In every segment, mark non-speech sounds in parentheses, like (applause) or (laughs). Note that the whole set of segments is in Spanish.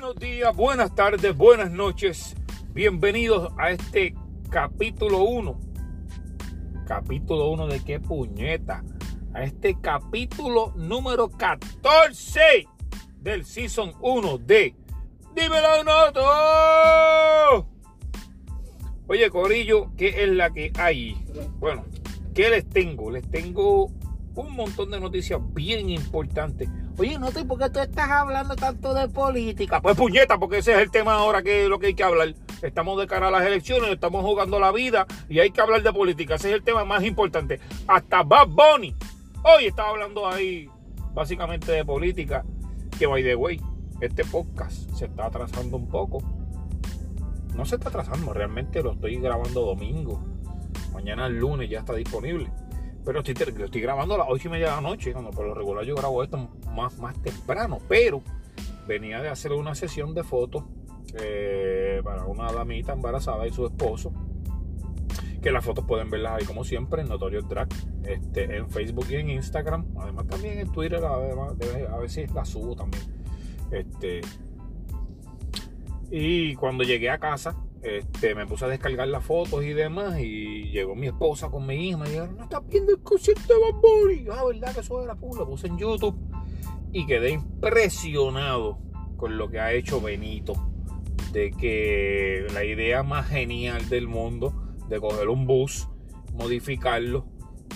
Buenos días, buenas tardes, buenas noches. Bienvenidos a este capítulo 1. Capítulo 1 de qué puñeta. A este capítulo número 14 del Season 1 de Dímelo Noto. Oye, Corillo, ¿qué es la que hay? Bueno, ¿qué les tengo? Les tengo un montón de noticias bien importantes. Oye, no sé por qué tú estás hablando tanto de política. Pues puñeta, porque ese es el tema ahora que es lo que hay que hablar. Estamos de cara a las elecciones, estamos jugando la vida y hay que hablar de política. Ese es el tema más importante. Hasta Bad Bunny. Hoy estaba hablando ahí básicamente de política. Que by the way, este podcast se está atrasando un poco. No se está atrasando, realmente lo estoy grabando domingo. Mañana el lunes ya está disponible. Pero estoy, estoy grabando a las 8 y media de la noche. Cuando por lo regular yo grabo esto más, más temprano. Pero venía de hacer una sesión de fotos eh, para una damita embarazada y su esposo. Que las fotos pueden verlas ahí como siempre en Notorious Drag. Este, en Facebook y en Instagram. Además también en Twitter además, a veces las subo también. Este, y cuando llegué a casa, este, me puse a descargar las fotos y demás. Y llegó mi esposa con mi hija. Me dijeron, ¿no estás viendo el concierto de Bad Bunny? Ah, ¿verdad que eso era pura? Lo puse en YouTube. Y quedé impresionado con lo que ha hecho Benito. De que la idea más genial del mundo de coger un bus, modificarlo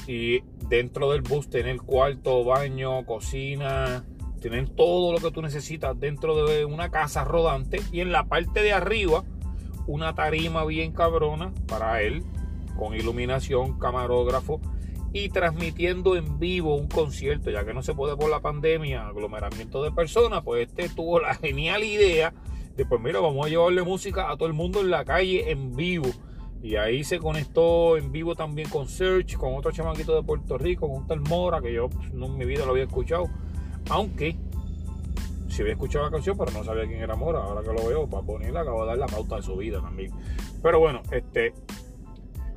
y dentro del bus tener cuarto, baño, cocina, tener todo lo que tú necesitas dentro de una casa rodante y en la parte de arriba una tarima bien cabrona para él, con iluminación, camarógrafo y transmitiendo en vivo un concierto, ya que no se puede por la pandemia, aglomeramiento de personas, pues este tuvo la (laughs) genial idea de, pues mira, vamos a llevarle música a todo el mundo en la calle en vivo. Y ahí se conectó en vivo también con Search, con otro chamaquito de Puerto Rico, con un tal Mora, que yo pues, no, en mi vida lo había escuchado. Aunque si había escuchado la canción, pero no sabía quién era Mora. Ahora que lo veo, para ponerla, acabo de dar la pauta de su vida también. Pero bueno, este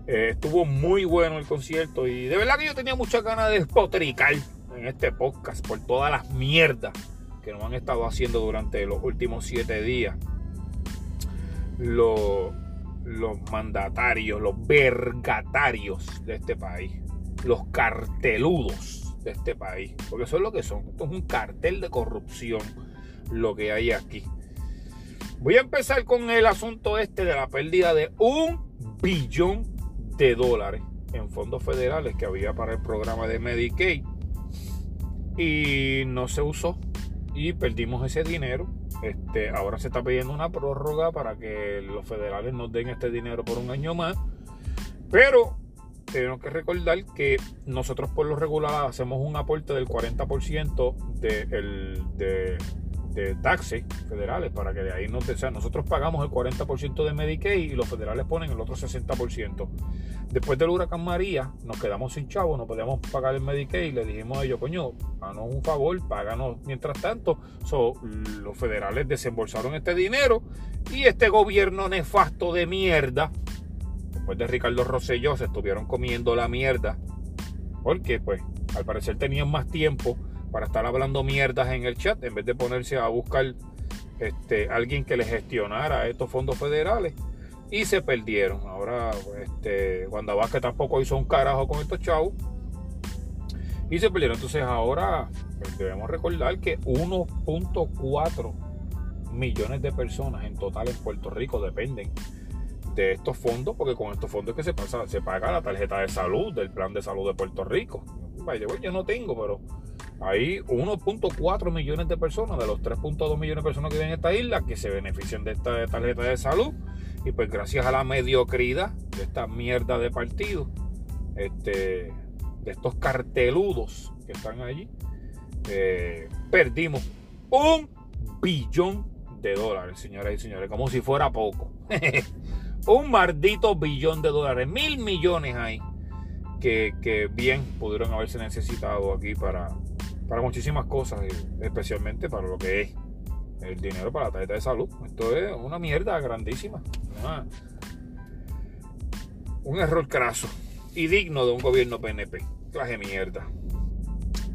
eh, estuvo muy bueno el concierto y de verdad que yo tenía muchas ganas de despotricar en este podcast por todas las mierdas que nos han estado haciendo durante los últimos siete días. Los, los mandatarios, los vergatarios de este país, los carteludos de este país, porque eso es lo que son. Esto es un cartel de corrupción lo que hay aquí. Voy a empezar con el asunto este de la pérdida de un billón de dólares en fondos federales que había para el programa de Medicaid y no se usó y perdimos ese dinero. Este, ahora se está pidiendo una prórroga para que los federales nos den este dinero por un año más. Pero tenemos que recordar que nosotros por lo regular hacemos un aporte del 40% de, el, de, de taxes federales para que de ahí no te sea, nosotros pagamos el 40% de Medicaid y los federales ponen el otro 60%. Después del huracán María nos quedamos sin chavos, no podíamos pagar el Medicaid y le dijimos a ellos, coño, háganos un favor, páganos mientras tanto. los federales desembolsaron este dinero y este gobierno nefasto de mierda, después de Ricardo Rosselló, se estuvieron comiendo la mierda porque pues al parecer tenían más tiempo para estar hablando mierdas en el chat en vez de ponerse a buscar este, alguien que le gestionara estos fondos federales y se perdieron. Ahora, este, Wanda Vázquez tampoco hizo un carajo con estos chavos y se perdieron. Entonces, ahora pues, debemos recordar que 1.4 millones de personas en total en Puerto Rico dependen de estos fondos, porque con estos fondos que se pasa, se paga la tarjeta de salud del plan de salud de Puerto Rico. Vaya, yo no tengo, pero hay 1.4 millones de personas, de los 3.2 millones de personas que viven en esta isla, que se benefician de esta tarjeta de salud. Y pues gracias a la mediocridad de esta mierda de partido, este, de estos carteludos que están allí, eh, perdimos un billón de dólares, señoras y señores, como si fuera poco. (laughs) un maldito billón de dólares, mil millones hay que, que bien pudieron haberse necesitado aquí para, para muchísimas cosas, especialmente para lo que es el dinero para la tarjeta de salud. Esto es una mierda grandísima. un error craso y digno de un gobierno PNP. Clase mierda.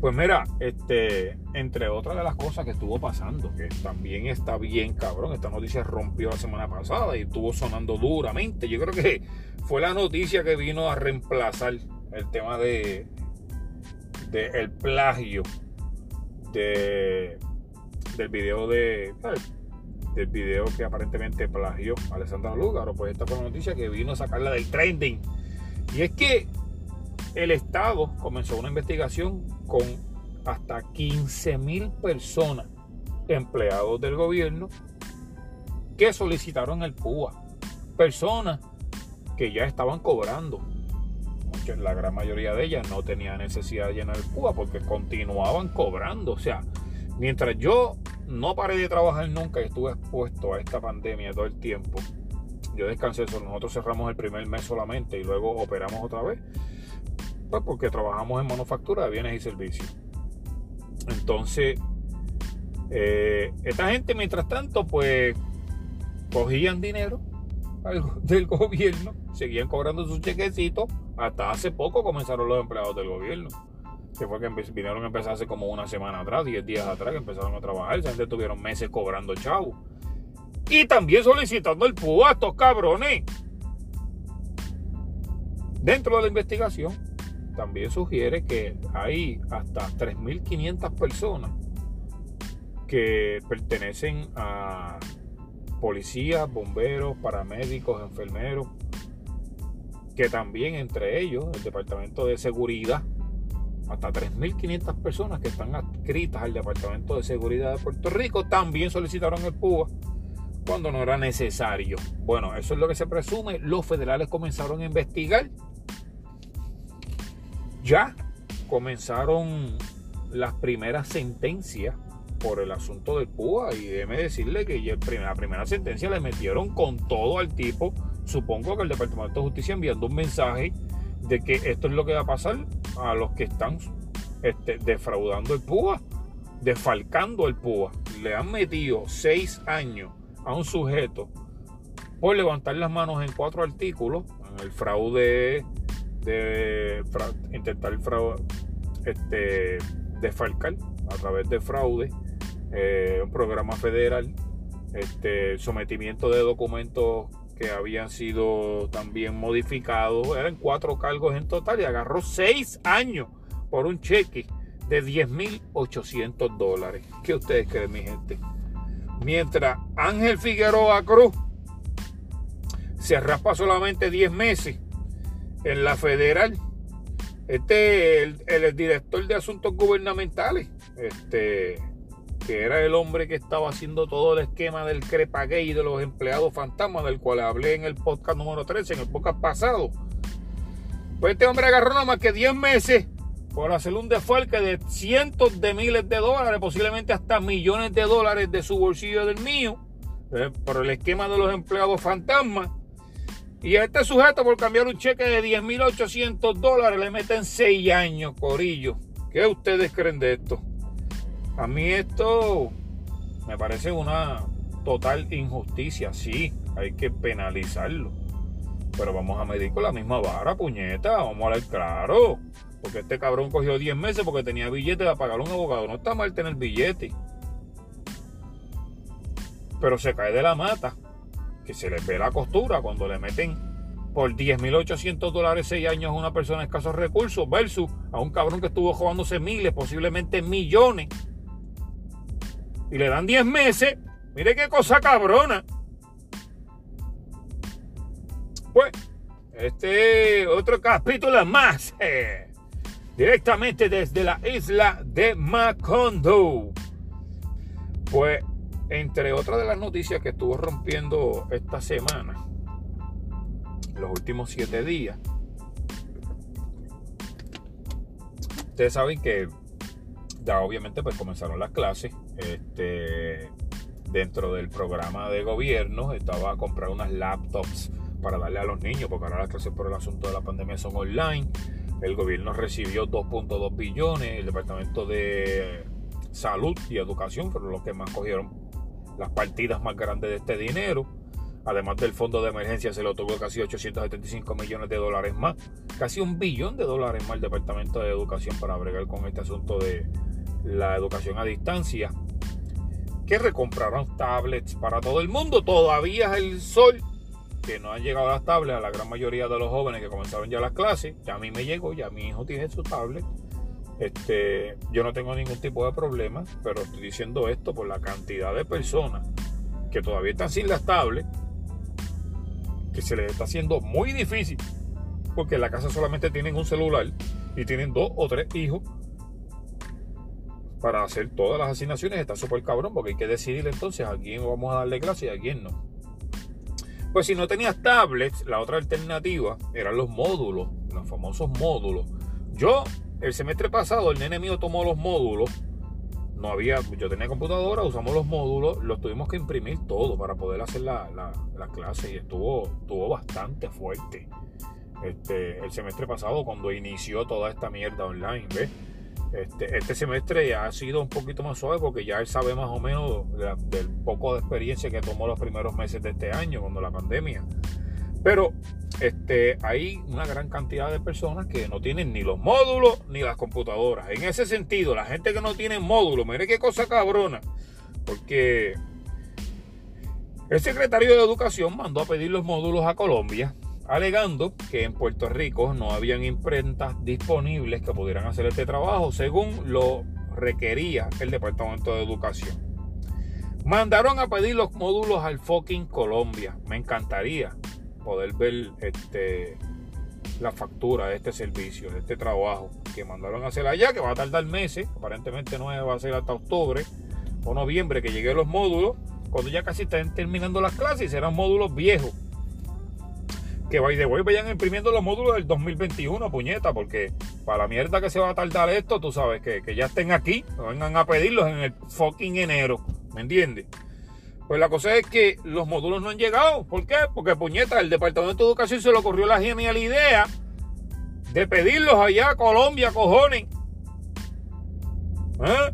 Pues mira, este, entre otras de las cosas que estuvo pasando, que también está bien cabrón, esta noticia rompió la semana pasada y estuvo sonando duramente. Yo creo que fue la noticia que vino a reemplazar el tema de, de el plagio de, del video de del video que aparentemente plagió Alessandra Lúgaro, pues esta fue la noticia que vino a sacarla del trending. Y es que el Estado comenzó una investigación con hasta 15 mil personas, empleados del gobierno, que solicitaron el PUA. Personas que ya estaban cobrando. La gran mayoría de ellas no tenía necesidad de llenar el PUA porque continuaban cobrando. O sea, mientras yo no paré de trabajar nunca y estuve expuesto a esta pandemia todo el tiempo, yo descansé. Nosotros cerramos el primer mes solamente y luego operamos otra vez. Porque trabajamos en manufactura de bienes y servicios. Entonces, eh, esta gente, mientras tanto, pues cogían dinero (laughs) del gobierno, seguían cobrando sus chequecitos. Hasta hace poco comenzaron los empleados del gobierno. Que fue que vinieron a empezar hace como una semana atrás, 10 días atrás, que empezaron a trabajar. Esa gente tuvieron meses cobrando chavo. Y también solicitando el PUA cabrones. Dentro de la investigación, también sugiere que hay hasta 3.500 personas que pertenecen a policías, bomberos, paramédicos, enfermeros, que también entre ellos el Departamento de Seguridad, hasta 3.500 personas que están adscritas al Departamento de Seguridad de Puerto Rico, también solicitaron el PUA cuando no era necesario. Bueno, eso es lo que se presume. Los federales comenzaron a investigar ya comenzaron las primeras sentencias por el asunto del PUA y déjeme decirle que la primera sentencia le metieron con todo al tipo. Supongo que el Departamento de Justicia enviando un mensaje de que esto es lo que va a pasar a los que están este, defraudando el PUA, defalcando el PUA. Le han metido seis años a un sujeto por levantar las manos en cuatro artículos, en el fraude de intentar fraude, este, defalcar a través de fraude, eh, un programa federal, este, sometimiento de documentos que habían sido también modificados, eran cuatro cargos en total y agarró seis años por un cheque de 10.800 dólares. ¿Qué ustedes creen, mi gente? Mientras Ángel Figueroa Cruz se raspa solamente 10 meses en la federal. Este, el, el, director de asuntos gubernamentales, este, que era el hombre que estaba haciendo todo el esquema del Crepagay y de los empleados fantasmas, del cual hablé en el podcast número 13, en el podcast pasado. Pues este hombre agarró nada más que 10 meses por hacer un desfalque de cientos de miles de dólares, posiblemente hasta millones de dólares de su bolsillo del mío, eh, por el esquema de los empleados fantasmas. Y a este sujeto por cambiar un cheque de 10.800 dólares le meten 6 años, corillo. ¿Qué ustedes creen de esto? A mí esto me parece una total injusticia. Sí, hay que penalizarlo. Pero vamos a medir con la misma vara, puñeta. Vamos a hablar claro. Porque este cabrón cogió 10 meses porque tenía billete para pagar a un abogado. No está mal tener billete. Pero se cae de la mata que se les ve la costura cuando le meten por 10.800 dólares 6 años a una persona de escasos recursos versus a un cabrón que estuvo jugándose miles, posiblemente millones. Y le dan 10 meses. Mire qué cosa cabrona. Pues, este otro capítulo más. Eh, directamente desde la isla de Macondo. Pues entre otras de las noticias que estuvo rompiendo esta semana, los últimos siete días, ustedes saben que ya obviamente pues comenzaron las clases. Este, dentro del programa de gobierno estaba a comprar unas laptops para darle a los niños, porque ahora las clases por el asunto de la pandemia son online. El gobierno recibió 2.2 billones, el Departamento de Salud y Educación fueron los que más cogieron las partidas más grandes de este dinero. Además del fondo de emergencia se le otorgó casi 875 millones de dólares más, casi un billón de dólares más al Departamento de Educación para bregar con este asunto de la educación a distancia. Que recompraron tablets para todo el mundo. Todavía es el sol que no han llegado las tablets a la gran mayoría de los jóvenes que comenzaron ya las clases. Ya a mí me llegó, ya mi hijo tiene su tablet. Este, yo no tengo ningún tipo de problema, pero estoy diciendo esto por la cantidad de personas que todavía están sin las tablets que se les está haciendo muy difícil porque en la casa solamente tienen un celular y tienen dos o tres hijos para hacer todas las asignaciones está súper cabrón porque hay que decidir entonces a quién vamos a darle clase y a quién no. Pues si no tenías tablets, la otra alternativa eran los módulos, los famosos módulos. Yo, el semestre pasado, el nene mío tomó los módulos no había, yo tenía computadora, usamos los módulos, los tuvimos que imprimir todo para poder hacer la, clase y estuvo, estuvo bastante fuerte. Este, el semestre pasado cuando inició toda esta mierda online, ¿ves? Este, este semestre ya ha sido un poquito más suave porque ya él sabe más o menos del poco de experiencia que tomó los primeros meses de este año, cuando la pandemia. Pero este, hay una gran cantidad de personas que no tienen ni los módulos ni las computadoras. En ese sentido, la gente que no tiene módulos, mire qué cosa cabrona. Porque el secretario de Educación mandó a pedir los módulos a Colombia, alegando que en Puerto Rico no habían imprentas disponibles que pudieran hacer este trabajo, según lo requería el Departamento de Educación. Mandaron a pedir los módulos al fucking Colombia. Me encantaría poder ver este, la factura de este servicio, de este trabajo que mandaron a hacer allá, que va a tardar meses, aparentemente no va a ser hasta octubre o noviembre que lleguen los módulos, cuando ya casi estén terminando las clases, serán módulos viejos. Que by the way vayan imprimiendo los módulos del 2021, puñeta, porque para la mierda que se va a tardar esto, tú sabes, que, que ya estén aquí, vengan a pedirlos en el fucking enero, ¿me entiendes? Pues la cosa es que los módulos no han llegado. ¿Por qué? Porque puñeta, el Departamento de Educación se le ocurrió la genial idea de pedirlos allá a Colombia, cojones. ¿Eh?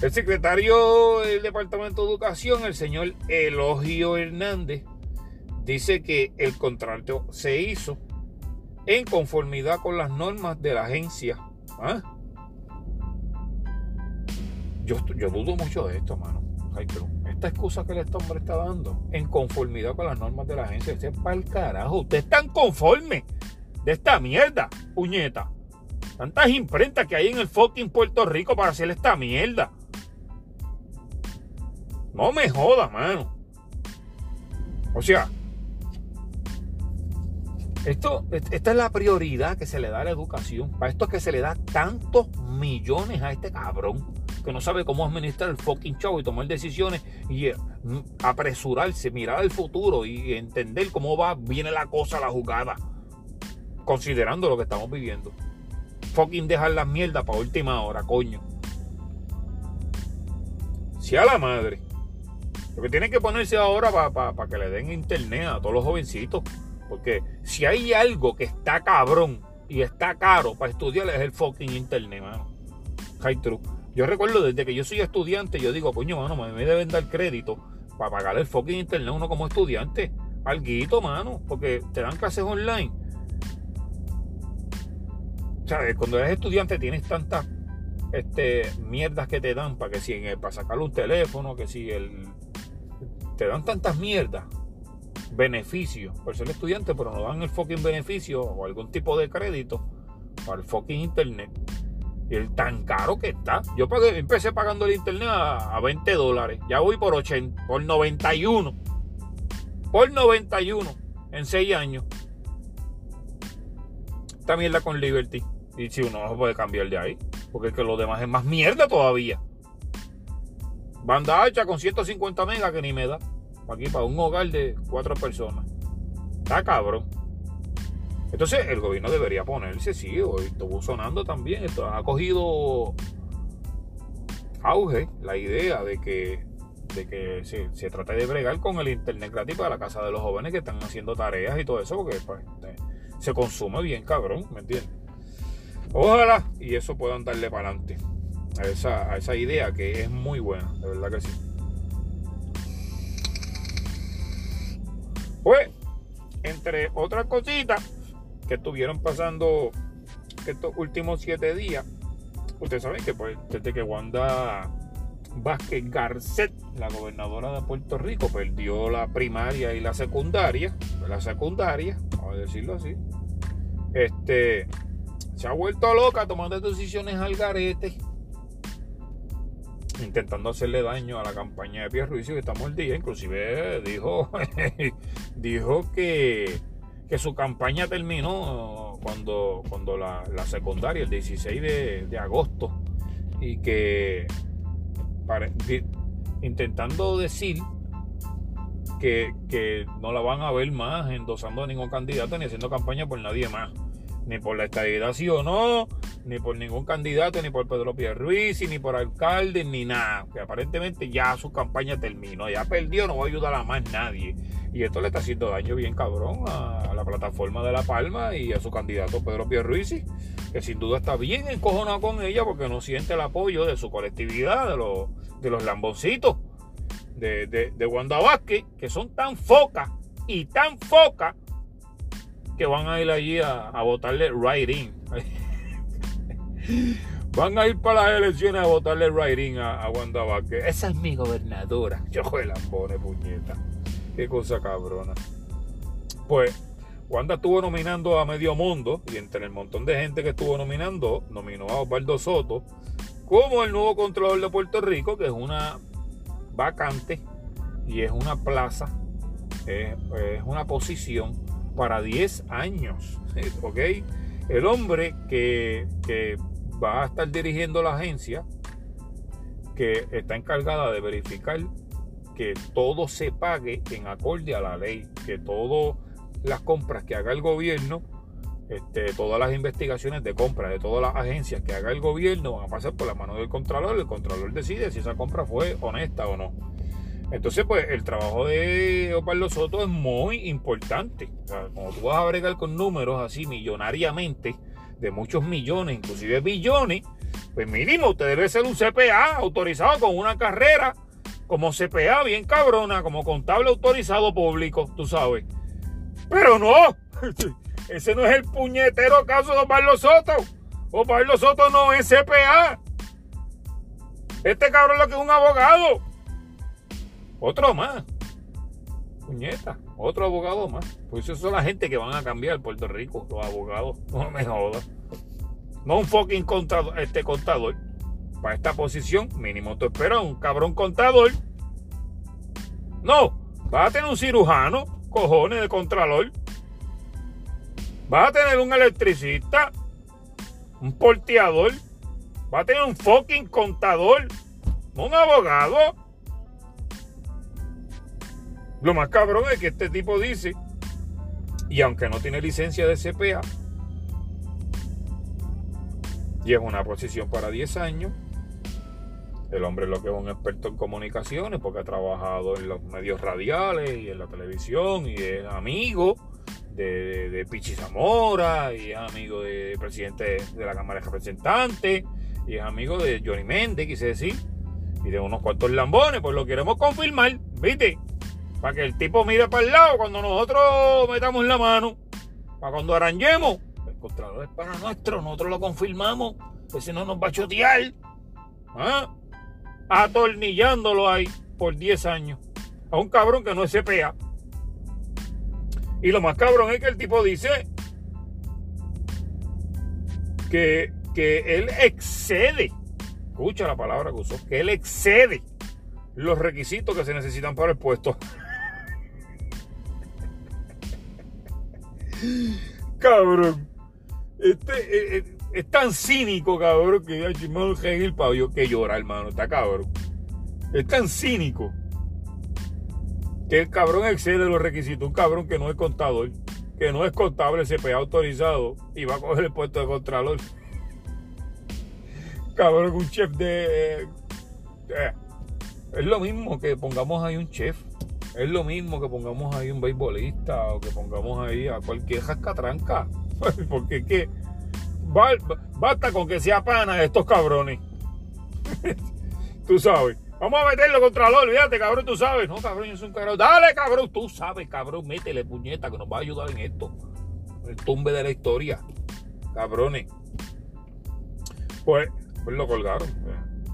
El secretario del Departamento de Educación, el señor Elogio Hernández, dice que el contrato se hizo en conformidad con las normas de la agencia. ¿Ah? Yo, dudo mucho de esto, mano. Esta excusa que este hombre está dando, en conformidad con las normas de la agencia, para el carajo. Usted está tan conforme de esta mierda, puñeta. Tantas imprentas que hay en el fucking Puerto Rico para hacer esta mierda. No me jodas, mano. O sea, esto, esta es la prioridad que se le da a la educación. Para esto es que se le da tantos millones a este cabrón que no sabe cómo administrar el fucking show y tomar decisiones y eh, apresurarse, mirar al futuro y entender cómo va, viene la cosa, la jugada, considerando lo que estamos viviendo. Fucking dejar las mierdas para última hora, coño. Si a la madre. Lo que tienen que ponerse ahora para que le den internet a todos los jovencitos. Porque si hay algo que está cabrón y está caro para estudiar es el fucking internet, mano. High true. Yo recuerdo desde que yo soy estudiante, yo digo, coño, mano, me deben dar crédito para pagar el fucking internet uno como estudiante. Alguito, mano, porque te dan clases online. Sea, cuando eres estudiante tienes tantas este, mierdas que te dan para que si para sacarle un teléfono, que si el te dan tantas mierdas, beneficios por ser estudiante, pero no dan el fucking beneficio o algún tipo de crédito para el fucking internet. El tan caro que está. Yo empecé pagando el internet a, 20 dólares. Ya voy por 80, por 91. Por 91 en 6 años. Esta mierda con Liberty. Y si uno no puede cambiar de ahí. Porque es que lo demás es más mierda todavía. Banda hacha con 150 megas que ni me da. Aquí para un hogar de 4 personas. Está cabrón. Entonces el gobierno debería ponerse, sí, hoy estuvo sonando también, esto ha cogido auge la idea de que, de que se, se, trate de bregar con el internet gratis para la casa de los jóvenes que están haciendo tareas y todo eso, porque pues, se consume bien cabrón, ¿me entiendes? Ojalá y eso puedan darle para adelante a esa, a esa idea que es muy buena, de verdad que sí. Pues, entre otras cositas que estuvieron pasando estos últimos siete días, ustedes saben que pues, desde que Wanda Vázquez Garcet, la gobernadora de Puerto Rico, perdió la primaria y la secundaria, la secundaria, vamos a decirlo así, este, se ha vuelto loca tomando decisiones al garete, intentando hacerle daño a la campaña de Pierre que estamos el día, inclusive dijo, (laughs) dijo que, que su campaña terminó cuando, cuando la, secundaria, el 16 de, agosto, y que intentando decir que, que, no la van a ver más endosando a ningún candidato ni haciendo campaña por nadie más ni por la estabilidad sí o no, ni por ningún candidato, ni por Pedro Pierluisi, ni por alcalde, ni nada. Que aparentemente ya su campaña terminó, ya perdió, no va a ayudar a más nadie. Y esto le está haciendo daño bien cabrón a, la plataforma de La Palma y a su candidato Pedro Pierluisi, que sin duda está bien encojonado con ella porque no siente el apoyo de su colectividad, de los, de los lamboncitos de, de, de Wanda Vázquez, que son tan focas y tan focas que van a ir allí a, votarle right in. (laughs) van a ir para las elecciones a votarle right in a, Wanda Vázquez. Esa es mi gobernadora. Yo la pone puñeta. Qué cosa cabrona. Pues Wanda estuvo nominando a medio mundo y entre el montón de gente que estuvo nominando, nominó a Osvaldo Soto como el nuevo controlador de Puerto Rico, que es una vacante y es una plaza, es una posición para 10 años. (laughs) ¿Ok? El hombre que, va a estar dirigiendo la agencia, que está encargada de verificar que todo se pague en acorde a la ley, que todas las compras que haga el gobierno, este, todas las investigaciones de compra de todas las agencias que haga el gobierno van a pasar por la mano del contralor. El contralor decide si esa compra fue honesta o no. Entonces, pues el trabajo de Osvaldo Soto es muy importante. O sea, como tú vas a bregar con números así millonariamente, de muchos millones, inclusive billones, pues mínimo usted debe ser un CPA autorizado con una carrera como CPA bien cabrona, como contable autorizado público, tú sabes. Pero no, (laughs) ese no es el puñetero caso de Osvaldo Soto. Osvaldo Soto no es CPA. Este cabrón lo que es un abogado. Otro más. Puñeta, otro abogado más. Pues eso son la gente que van a cambiar Puerto Rico, los abogados. (laughs) No me jodas. No un fucking contador, este contador. Para esta posición, mínimo tú esperas un cabrón contador. No, vas a tener un cirujano, cojones de contralor. Vas a tener un electricista, un porteador. Vas a tener un fucking contador, un abogado. Lo más cabrón es que este tipo dice, y aunque no tiene licencia de CPA, y es una posición para 10 años, el hombre lo que es un experto en comunicaciones porque ha trabajado en los medios radiales y en la televisión y es amigo de, de, Pichi Zamora y es amigo del presidente de la Cámara de Representantes y es amigo de Johnny Méndez, quise decir, y de unos cuantos lambones, pues lo queremos confirmar, ¿viste? Para que el tipo mire para el lado cuando nosotros metamos la mano. Para cuando arañemos. El contralor es para nuestro, nosotros lo confirmamos. Que si no nos va a chotear. ¿Ah? Atornillándolo ahí por 10 años. A un cabrón que no es CPA. Y lo más cabrón es que el tipo dice que, que él excede. Escucha la palabra que usó. Que él excede los requisitos que se necesitan para el puesto. Cabrón. Este eh, eh, es tan cínico, cabrón, que ya chimón el pabio que llora, hermano. Está cabrón. Es tan cínico que el cabrón excede los requisitos. Un cabrón que no es contador, que no es contable CPA autorizado y va a coger el puesto de contralor. Cabrón, un chef de. Eh, es lo mismo que pongamos ahí un chef es lo mismo que pongamos ahí un beisbolista o que pongamos ahí a cualquier jascatranca. (laughs) Porque es que basta con que sea pana de estos cabrones. (laughs) Tú sabes, Vamos a meterlo contra los, olvídate, cabrón, tú sabes. No, cabrón, yo soy un cabrón. Dale, cabrón, tú sabes, cabrón, métele puñeta que nos va a ayudar en esto. El tumbe de la historia. Cabrones. Pues, pues lo colgaron.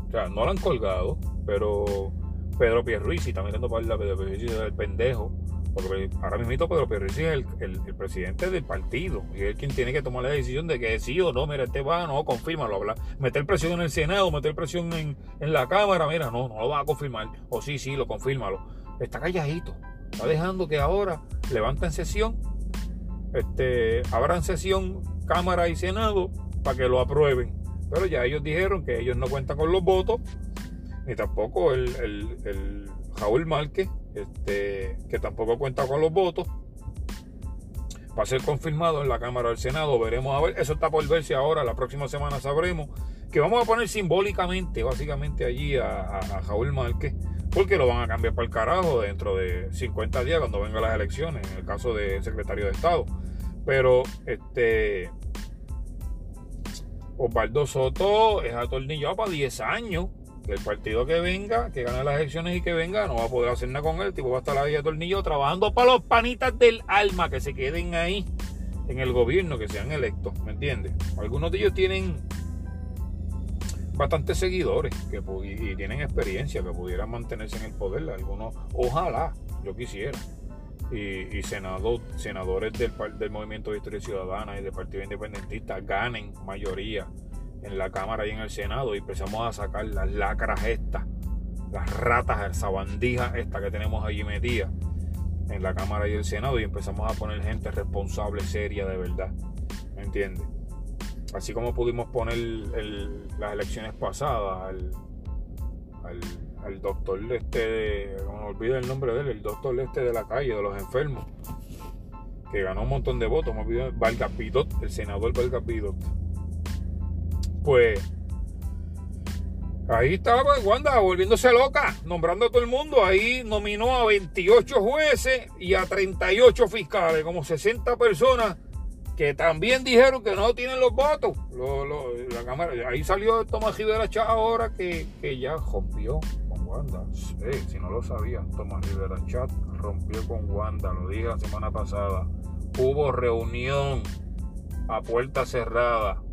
O sea, no lo han colgado, pero Pedro Pierruisi está mirando para la Pedro Pierruisi del pendejo. Porque ahora mismo Pedro Pierruisi es el, presidente del partido y es quien tiene que tomar la decisión de que sí o no, mira, este va, no, confírmalo, habla, meter presión en el Senado, meter presión en, la Cámara, mira, no, no lo va a confirmar, o sí, sí, lo confírmalo. Está calladito, está dejando que ahora levanten sesión, este, abran sesión Cámara y Senado para que lo aprueben. Pero ya ellos dijeron que ellos no cuentan con los votos, ni tampoco el, el, el Raúl Márquez, este, que tampoco cuenta con los votos. Va a ser confirmado en la Cámara del Senado. Veremos a ver. Eso está por verse ahora. La próxima semana sabremos que vamos a poner simbólicamente, básicamente allí a, a, Raúl Márquez, porque lo van a cambiar para el carajo dentro de 50 días cuando vengan las elecciones, en el caso del secretario de Estado. Pero este Osvaldo Soto es atornillado para 10 años el partido que venga, que gane las elecciones y que venga, no va a poder hacer nada con él. El tipo va a estar ahí de tornillo trabajando para los panitas del alma que se queden ahí en el gobierno, que sean electos, ¿me entiendes? Algunos de ellos tienen bastantes seguidores que, y tienen experiencia que pudieran mantenerse en el poder. Algunos, ojalá, yo quisiera. Y, y senadores del, del Movimiento de Historia Ciudadana y del Partido Independentista ganen mayoría en la Cámara y en el Senado y empezamos a sacar las lacras estas, las ratas, esa bandija esta que tenemos allí metida en la Cámara y el Senado y empezamos a poner gente responsable, seria de verdad. ¿Me entiendes? Así como pudimos poner las elecciones pasadas al, doctor este, no me olvido el nombre de él, el doctor este de la calle, de los enfermos, que ganó un montón de votos, me olvido, Valga Pidot, el senador Valga Pidot pues ahí estaba Wanda volviéndose loca, nombrando a todo el mundo. Ahí nominó a 28 jueces y a 38 fiscales, como 60 personas que también dijeron que no tienen los votos. la cámara, ahí salió Tomás Rivera Chat ahora que, ya rompió con Wanda. si no lo sabía, Tomás Rivera Chat rompió con Wanda, lo dije la semana pasada. Hubo reunión a puerta cerrada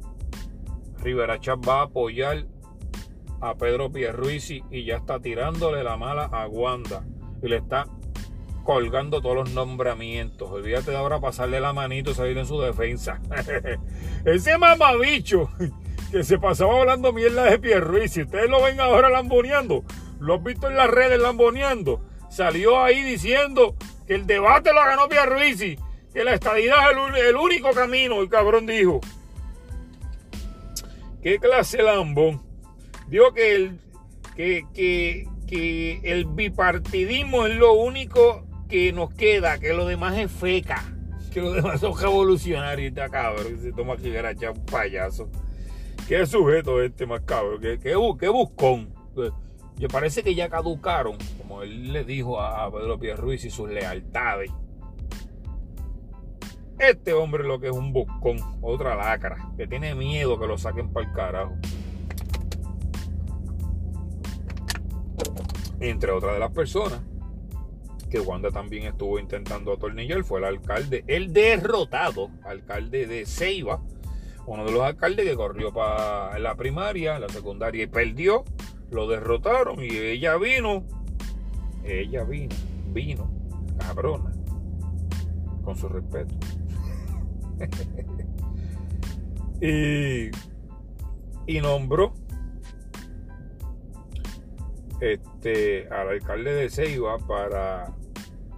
Rivera Chat va a apoyar a Pedro Pierruisi y ya está tirándole la mala a Wanda y le está colgando todos los nombramientos. Olvídate de ahora pasarle la manito y salir en su defensa. (laughs) Ese mamabicho que se pasaba hablando mierda de Pierruisi, ustedes lo ven ahora lamboneando, lo han visto en las redes lamboneando, salió ahí diciendo que el debate lo ganó Pierruisi, que la estadidad es el único camino, el cabrón dijo. ¿Qué clase lambón? Digo que el, que, que, el bipartidismo es lo único que nos queda, que lo demás es feca, que lo demás son revolucionarios. Está cabrón, se toma aquí gracha un payaso. ¿Qué sujeto este más cabrón? ¿Qué, qué, qué buscón? Yo parece que ya caducaron, como él le dijo a Pedro Pierruiz y sus lealtades. Este hombre lo que es un buscón, otra lacra, que tiene miedo que lo saquen para el carajo. Entre otras de las personas que Wanda también estuvo intentando atornillar fue el alcalde, el derrotado alcalde de Ceiba, uno de los alcaldes que corrió para la primaria, la secundaria y perdió, lo derrotaron y ella vino, ella vino, vino, cabrona, con su respeto. (laughs) y, y nombró este, al alcalde de Ceiba para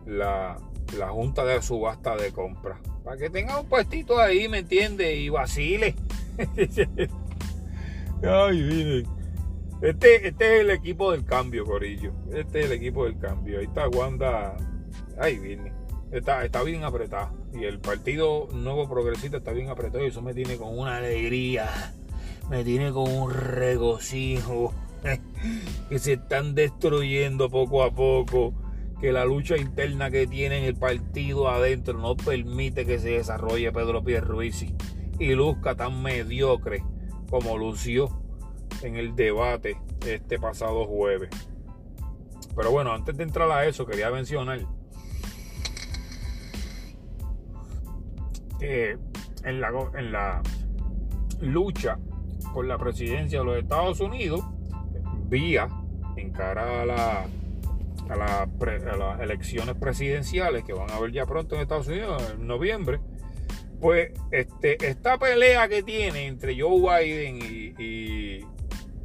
la, la Junta de Subasta de Compra. Para que tenga un puestito ahí, ¿me entiende? Y vacile. (laughs) Ay, miren. Este, este es el equipo del cambio, Corillo. Este es el equipo del cambio. Ahí está Wanda. Ay, viene. Está, está bien apretado y el Partido Nuevo Progresista está bien apretado y eso me tiene con una alegría, me tiene con un regocijo, (laughs) que se están destruyendo poco a poco, que la lucha interna que tiene el partido adentro no permite que se desarrolle Pedro Pierruisi y luzca tan mediocre como lució en el debate este pasado jueves. Pero bueno, antes de entrar a eso, quería mencionar que en la, en la lucha por la presidencia de los Estados Unidos, vía en cara a, la, a, las elecciones presidenciales que van a haber ya pronto en Estados Unidos, en noviembre, pues este, esta pelea que tiene entre Joe Biden y,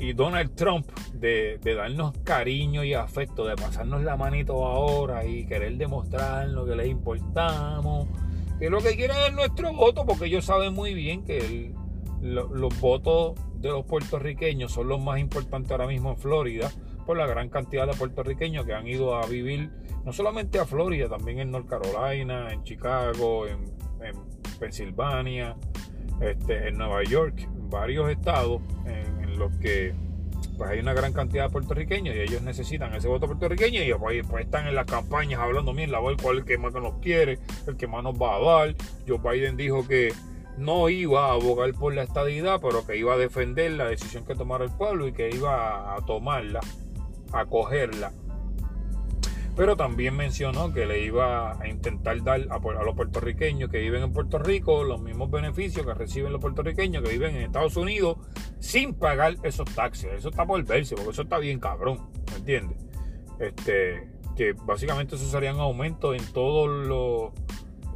y, Donald Trump de, de, darnos cariño y afecto, de pasarnos la manito ahora y querer demostrarnos que les importamos, que lo que quieren es nuestro voto, porque ellos saben muy bien que los votos de los puertorriqueños son los más importantes ahora mismo en Florida por la gran cantidad de puertorriqueños que han ido a vivir no solamente a Florida, también en North Carolina, en Chicago, en, Pensilvania, este, en Nueva York, en varios estados en, los que pues hay una gran cantidad de puertorriqueños y ellos necesitan ese voto puertorriqueño y pues, pues están en las campañas hablando bien la cuál es el que más nos quiere, el que más nos va a dar. Joe Biden dijo que no iba a abogar por la estadidad, pero que iba a defender la decisión que tomara el pueblo y que iba a tomarla, a cogerla. Pero también mencionó que le iba a intentar dar a, los puertorriqueños que viven en Puerto Rico los mismos beneficios que reciben los puertorriqueños que viven en Estados Unidos sin pagar esos taxes. Eso está por verse, porque eso está bien cabrón, ¿me entiendes? Este, que básicamente eso serían aumentos en todos los,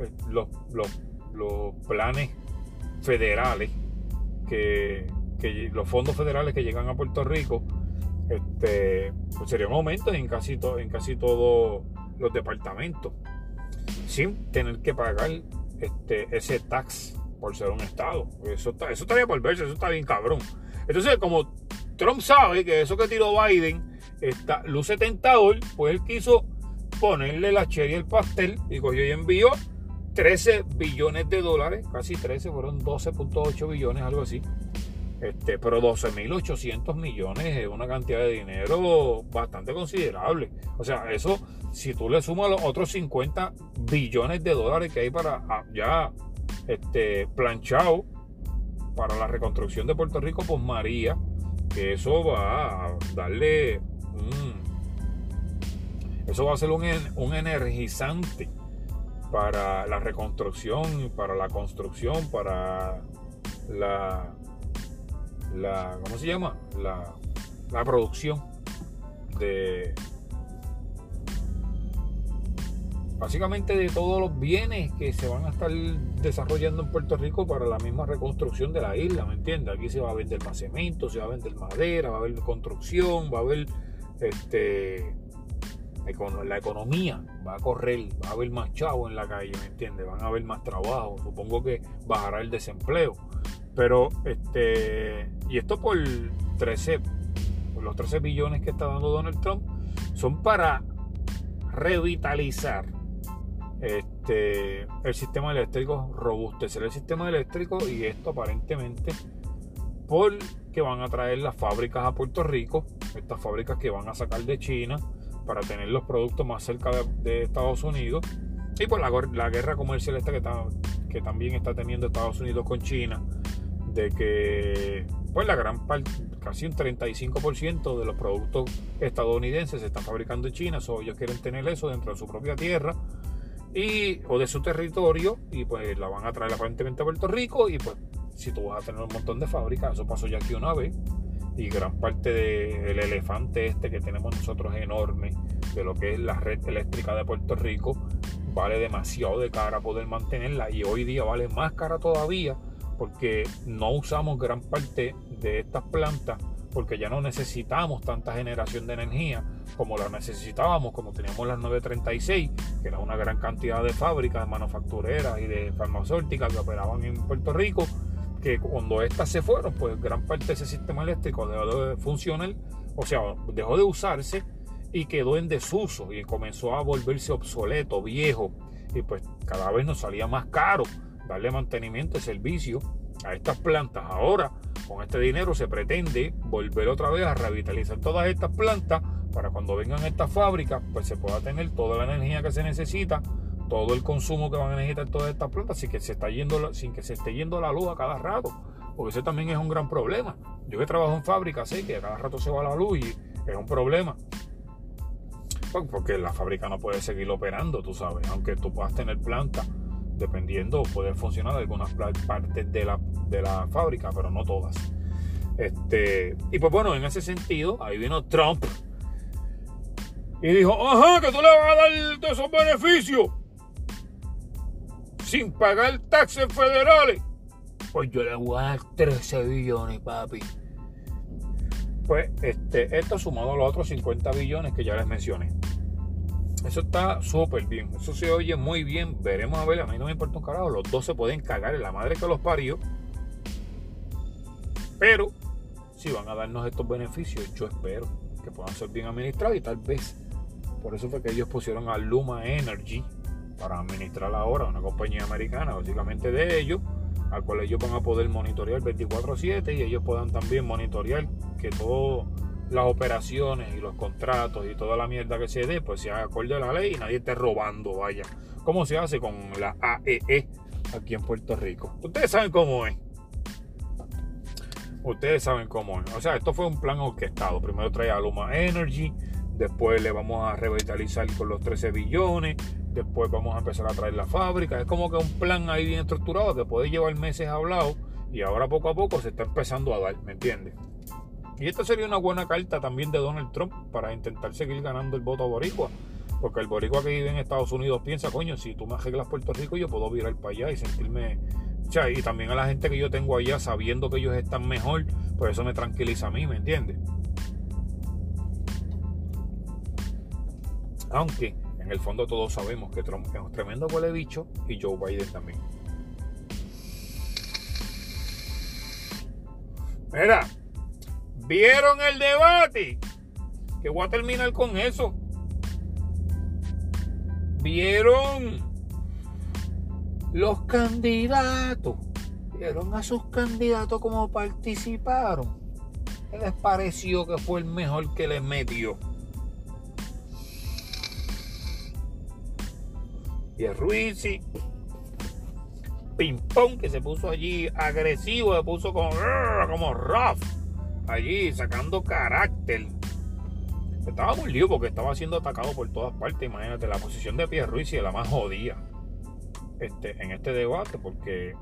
eh, los, los planes federales, que, los fondos federales que llegan a Puerto Rico, este, pues sería un aumento en casi, en casi todos los departamentos, sin tener que pagar este, ese tax por ser un estado. Eso, está, eso estaría por verse, eso está bien cabrón. Entonces, como Trump sabe que eso que tiró Biden está, luce tentador, pues él quiso ponerle la cherry al pastel y cogió y envió 13 billones de dólares, casi 13, fueron 12.8 billones, algo así. Este, pero 12.800 millones es una cantidad de dinero bastante considerable. O sea, eso, si tú le sumas los otros 50 billones de dólares que hay para ah, ya este, planchado para la reconstrucción de Puerto Rico, pues María, que eso va a darle Eso va a ser un, un energizante para la reconstrucción, para la construcción, para la, la ¿cómo se llama? La, la producción de básicamente de todos los bienes que se van a estar desarrollando en Puerto Rico para la misma reconstrucción de la isla, ¿me entiendes? Aquí se va a vender más cemento, se va a vender madera, va a haber construcción, va a haber este la economía va a correr, va a haber más chavos en la calle, ¿me entiendes? Van a haber más trabajo, supongo que bajará el desempleo. Pero, este, y esto por 13, por los 13 billones que está dando Donald Trump, son para revitalizar este, el sistema eléctrico, robustecer el sistema eléctrico y esto aparentemente porque van a traer las fábricas a Puerto Rico, estas fábricas que van a sacar de China, para tener los productos más cerca de, Estados Unidos y por la, guerra comercial esta que también está teniendo Estados Unidos con China de que pues la gran parte casi un 35% de los productos estadounidenses se están fabricando en China so ellos quieren tener eso dentro de su propia tierra y o de su territorio y pues la van a traer aparentemente a Puerto Rico y pues si tú vas a tener un montón de fábricas eso pasó ya aquí una vez y gran parte del elefante este que tenemos nosotros enorme de lo que es la red eléctrica de Puerto Rico vale demasiado de cara poder mantenerla y hoy día vale más cara todavía porque no usamos gran parte de estas plantas porque ya no necesitamos tanta generación de energía como la necesitábamos como teníamos las 936 que era una gran cantidad de fábricas manufactureras y de farmacéuticas que operaban en Puerto Rico que cuando estas se fueron, pues gran parte de ese sistema eléctrico dejó de funcionar, o sea, dejó de usarse y quedó en desuso y comenzó a volverse obsoleto, viejo. Y pues cada vez nos salía más caro darle mantenimiento y servicio a estas plantas. Ahora, con este dinero se pretende volver otra vez a revitalizar todas estas plantas para cuando vengan estas fábricas, pues se pueda tener toda la energía que se necesita todo el consumo que van a necesitar todas estas plantas sin que se esté yendo la luz a cada rato porque ese también es un gran problema yo que trabajo en fábrica sé que a cada rato se va la luz y es un problema Pues, porque la fábrica no puede seguir operando, tú sabes, aunque tú puedas tener planta, dependiendo, puede funcionar algunas partes de la, de la fábrica, pero no todas. Este, y pues bueno, en ese sentido, ahí vino Trump y dijo, ajá, que tú le vas a dar todos esos beneficios sin pagar taxes federales. Pues yo le voy a dar 13 billones, papi. Pues este, esto sumado a los otros 50 billones que ya les mencioné. Eso está súper bien. Eso se oye muy bien. Veremos a ver. A mí no me importa un carajo. Los dos se pueden cagar en la madre que los parió. Pero si van a darnos estos beneficios, yo espero que puedan ser bien administrados y tal vez. Por eso fue que ellos pusieron a Luma Energy para administrar ahora, una compañía americana, básicamente de ellos, al cual ellos van a poder monitorear 24/7 y ellos puedan también monitorear que todas las operaciones y los contratos y toda la mierda que se dé, pues se haga acorde a la ley y nadie esté robando, vaya. ¿Cómo se hace con la AEE e aquí en Puerto Rico? Ustedes saben cómo es. Ustedes saben cómo es. O sea, esto fue un plan orquestado. Primero trae a Luma Energy, después le vamos a revitalizar con los 13 billones, después vamos a empezar a traer la fábrica. Es como que un plan ahí bien estructurado que puede llevar meses hablado y ahora poco a poco se está empezando a dar, ¿me entiendes? Y esta sería una buena carta también de Donald Trump para intentar seguir ganando el voto boricua. Porque el boricua que vive en Estados Unidos piensa, coño, si tú me arreglas Puerto Rico, yo puedo virar para allá y sentirme... O sea, y también a la gente que yo tengo allá, sabiendo que ellos están mejor, pues eso me tranquiliza a mí, ¿me entiendes? Aunque en el fondo todos sabemos que Trump es un tremendo huele bicho y Joe Biden también. Mira, ¿vieron el debate? Que voy a terminar con eso. ¿Vieron los candidatos? ¿Vieron a sus candidatos cómo participaron? ¿Qué les pareció que fue el mejor que les metió? Ruiz ping pong que se puso allí agresivo, se puso como, como rough, allí sacando carácter. Estaba muy lío porque estaba siendo atacado por todas partes. Imagínate, la posición de Pierre Ruiz es la más jodida este, en este debate, porque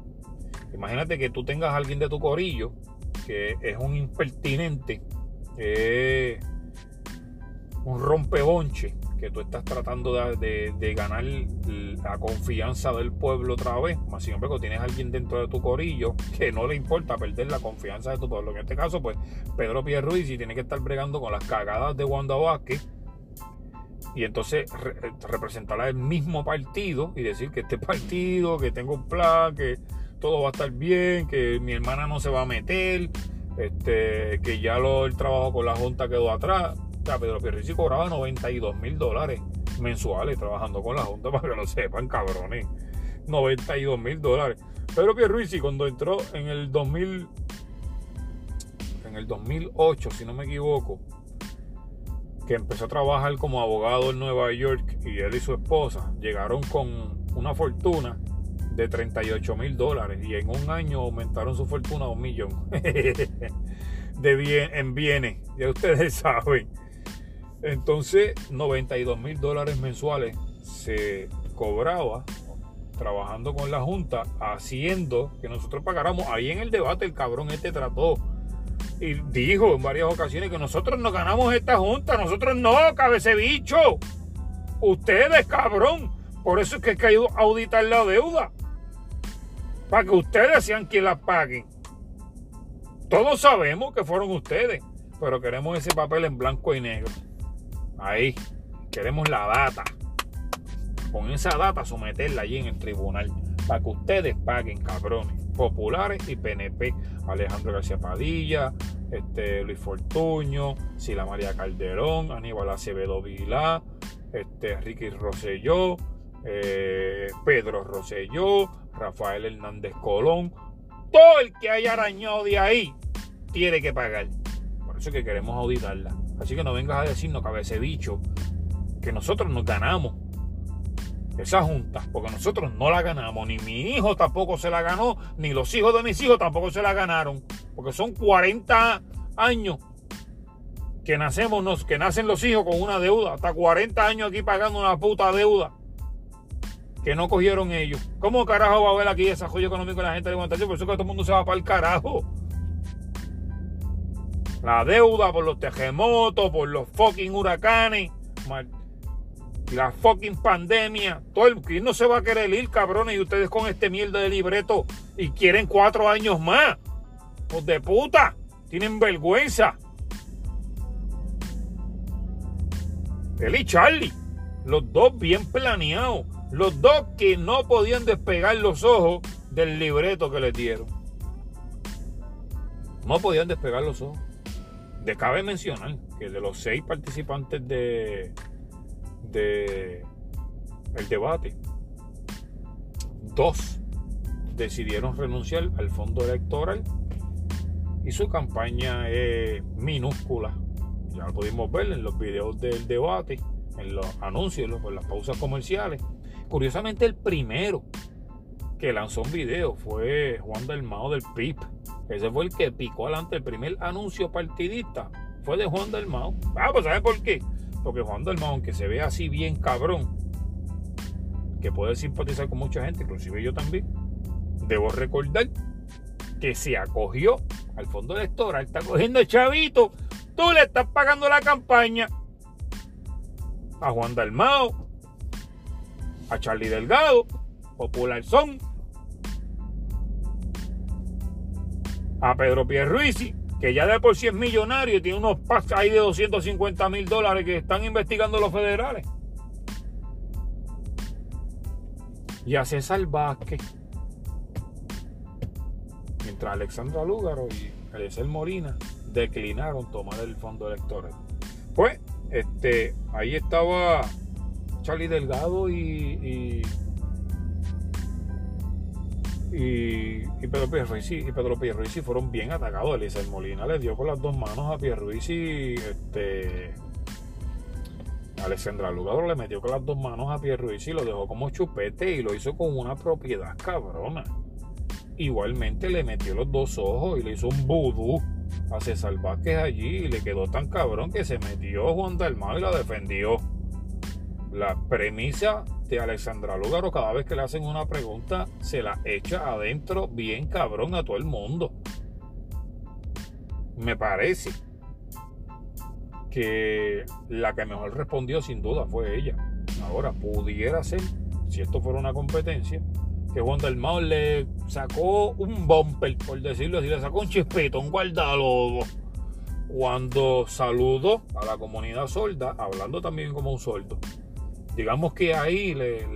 imagínate que tú tengas a alguien de tu corillo que es un impertinente, un rompebonche, que tú estás tratando de, ganar la confianza del pueblo otra vez, más sin embargo tienes a alguien dentro de tu corillo que no le importa perder la confianza de tu pueblo. En este caso, pues Pedro Pierruisi tiene que estar bregando con las cagadas de Wanda Vázquez y entonces representar al mismo partido y decir que este partido, que tengo un plan, que todo va a estar bien, que mi hermana no se va a meter, este, que ya lo, el trabajo con la Junta quedó atrás. Pedro Pierluisi cobraba 92 mil dólares mensuales trabajando con la Junta, (laughs) para que lo sepan, cabrones. 92 mil dólares. Pedro Pierluisi cuando entró en el 2000, en el 2008, si no me equivoco, que empezó a trabajar como abogado en Nueva York y él y su esposa llegaron con una fortuna de 38 mil dólares y en un año aumentaron su fortuna a un millón (laughs) de bien, en bienes, ya ustedes (laughs) saben. Entonces, 92 mil dólares mensuales se cobraba trabajando con la Junta, haciendo que nosotros pagáramos. Ahí en el debate el cabrón este trató y dijo en varias ocasiones que nosotros no ganamos esta Junta, nosotros no, cabece bicho. Ustedes, cabrón. Por eso es que hay que auditar la deuda. Para que ustedes sean quien la paguen. Todos sabemos que fueron ustedes, pero queremos ese papel en blanco y negro. Ahí. Queremos la data. Con esa data someterla allí en el tribunal. Para que ustedes paguen, cabrones. Populares y PNP. Alejandro García Padilla, este, Luis Fortuño, Sila María Calderón, Aníbal Acevedo Vilá, este, Ricky Rosselló, eh, Pedro Rosselló, Rafael Hernández Colón. Todo el que haya arañado de ahí tiene que pagar. Por eso es que queremos auditarla. Así que no vengas a decirnos, cabece bicho, que nosotros nos ganamos esa junta, porque nosotros no la ganamos, ni mi hijo tampoco se la ganó, ni los hijos de mis hijos tampoco se la ganaron, porque son 40 años que nacemos, que nacen los hijos con una deuda, hasta 40 años aquí pagando una puta deuda que no cogieron ellos. ¿Cómo carajo va a haber aquí desarrollo económico en la gente de alimentación? Por eso que todo el mundo se va para el carajo. La deuda por los terremotos, por los fucking huracanes, la fucking pandemia. Todo el no se va a querer ir, cabrones, y ustedes con este mierda de libreto y quieren cuatro años más. Pues de puta, tienen vergüenza. Él y Charlie, los dos bien planeados, los dos que no podían despegar los ojos del libreto que les dieron. No podían despegar los ojos. De cabe mencionar que de los seis participantes de, de el debate, dos decidieron renunciar al fondo electoral y su campaña es minúscula. Ya lo pudimos ver en los videos del debate, en los anuncios, en las pausas comerciales. Curiosamente, el primero que lanzó un video fue Juan del Mao del PIB. Ese fue el que picó adelante el primer anuncio partidista. Fue de Juan del Mao. Ah, pues ¿sabes por qué? Porque Juan del Mao, aunque se ve así bien cabrón, que puede simpatizar con mucha gente, inclusive yo también, debo recordar que se acogió al fondo electoral, está cogiendo el chavito, tú le estás pagando la campaña a Juan Dalmao, a Charlie Delgado, Popular Son, a Pedro Pierruisi, que ya de por sí es millonario y tiene unos packs ahí de 250 mil dólares que están investigando los federales. Y a César Vázquez. Mientras Alexandra Lúgaro y Eliezer Molina declinaron tomar el fondo electoral. Pues, este, ahí estaba Charlie Delgado y, Pedro Pierruisi y Pedro fueron bien atacados. Eliezer Molina le dio con las dos manos a Pierruisi este Alessandra Lugaro le metió con las dos manos a Pierruisi y lo dejó como chupete y lo hizo con una propiedad cabrona. Igualmente le metió los dos ojos y le hizo un vudú a César Vázquez allí y le quedó tan cabrón que se metió Juan Dalmau y la defendió. La premisa Alexandra Lúgaro, cada vez que le hacen una pregunta, se la echa adentro bien cabrón a todo el mundo. Me parece que la que mejor respondió sin duda fue ella. Ahora, pudiera ser, si esto fuera una competencia, que Juan Dalmau le sacó un bumper, por decirlo así, le sacó un chispito, un guardalobo, cuando saludó a la comunidad sorda, hablando también como un sordo digamos que ahí le,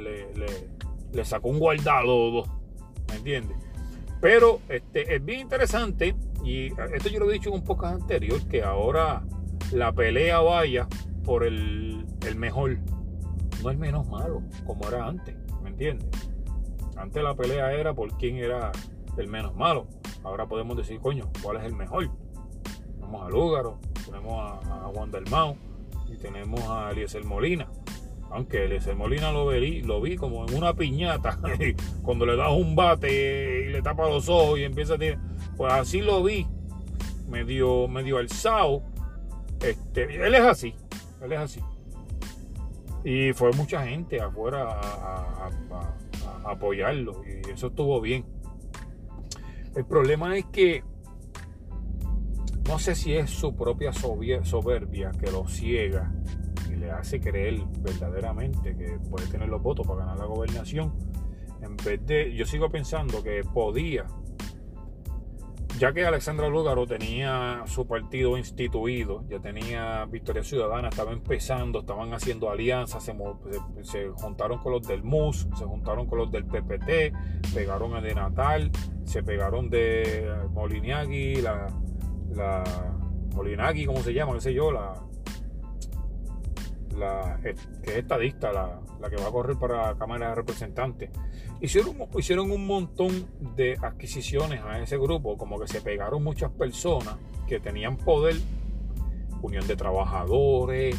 le, sacó un guardado, ¿me entiendes? Pero este, es bien interesante, y esto yo lo he dicho en un podcast anterior, que ahora la pelea vaya por el, el mejor, no el menos malo, como era antes, ¿me entiendes? Antes la pelea era por quién era el menos malo. Ahora podemos decir, coño, ¿cuál es el mejor? Tenemos a Lúgaro, tenemos a, a Juan del Mao y tenemos a Eliezer Molina. Aunque el Molina lo vi, lo vi como en una piñata, (laughs) cuando le das un bate y le tapa los ojos y empieza a tirar. Pues así lo vi, medio, medio alzado. Este, él es así, él es así. Y fue mucha gente afuera a, apoyarlo y eso estuvo bien. El problema es que no sé si es su propia soberbia que lo ciega le hace creer verdaderamente que puede tener los votos para ganar la gobernación, en vez de, yo sigo pensando que podía, ya que Alexandra Lúgaro tenía su partido instituido, ya tenía Victoria Ciudadana, estaba empezando, estaban haciendo alianzas, se, juntaron con los del MUS, se juntaron con los del PPT, pegaron a de Natal, se pegaron de Moliniagui, la, la Molinagui, ¿cómo se llama? qué sé yo, la que es estadista, la, que va a correr para la Cámara de Representantes, hicieron, hicieron un montón de adquisiciones a ese grupo, como que se pegaron muchas personas que tenían poder, unión de trabajadores,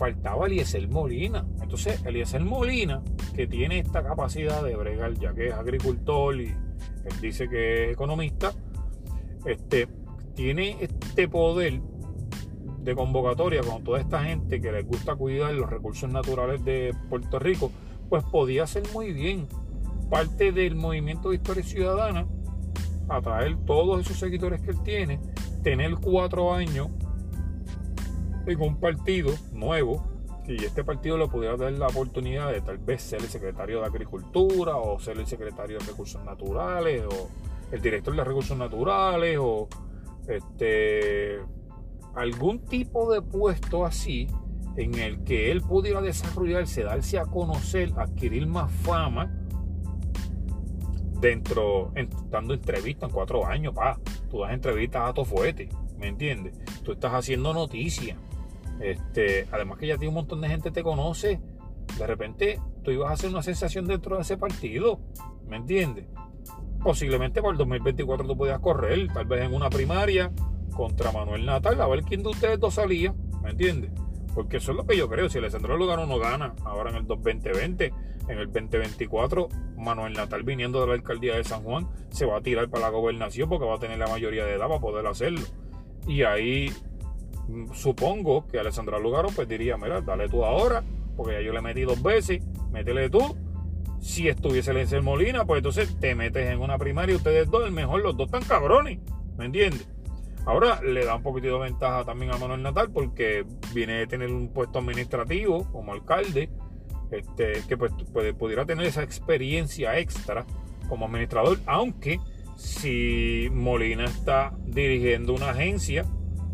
faltaba Eliezer Molina. Entonces, Eliezer Molina, que tiene esta capacidad de bregar, ya que es agricultor y él dice que es economista, este, tiene este poder de convocatoria con toda esta gente que les gusta cuidar los recursos naturales de Puerto Rico, pues podía ser muy bien parte del movimiento de historia ciudadana, atraer todos esos seguidores que él tiene, tener cuatro años en un partido nuevo, y este partido le pudiera dar la oportunidad de tal vez ser el secretario de Agricultura o ser el secretario de Recursos Naturales o el director de Recursos Naturales o este algún tipo de puesto así en el que él pudiera desarrollarse, darse a conocer, adquirir más fama dentro, dando entrevistas en cuatro años, pa. Tú das entrevistas a tu fuerte, ¿me entiendes? Tú estás haciendo noticias. Este, además que ya tiene un montón de gente te conoce. De repente tú ibas a hacer una sensación dentro de ese partido, ¿me entiendes? Posiblemente para el 2024 tú podías correr, tal vez en una primaria contra Manuel Natal, a ver quién de ustedes dos salía, ¿me entiendes? Porque eso es lo que yo creo. Si Alessandro Lugano no gana ahora en el 2020, en el 2024, Manuel Natal viniendo de la alcaldía de San Juan, se va a tirar para la gobernación porque va a tener la mayoría de edad para poder hacerlo. Y ahí mm, supongo que Alessandra Lugaro pues diría, mira, dale tú ahora, porque ya yo le metí dos veces, métele tú. Si estuviese Lencer Molina, pues entonces te metes en una primaria y ustedes dos, el mejor, los dos están cabrones, ¿me entiendes? Ahora le da un poquito de ventaja también a Manuel Natal porque viene de tener un puesto administrativo como alcalde, este, que pues, pudiera tener esa experiencia extra como administrador, aunque si Molina está dirigiendo una agencia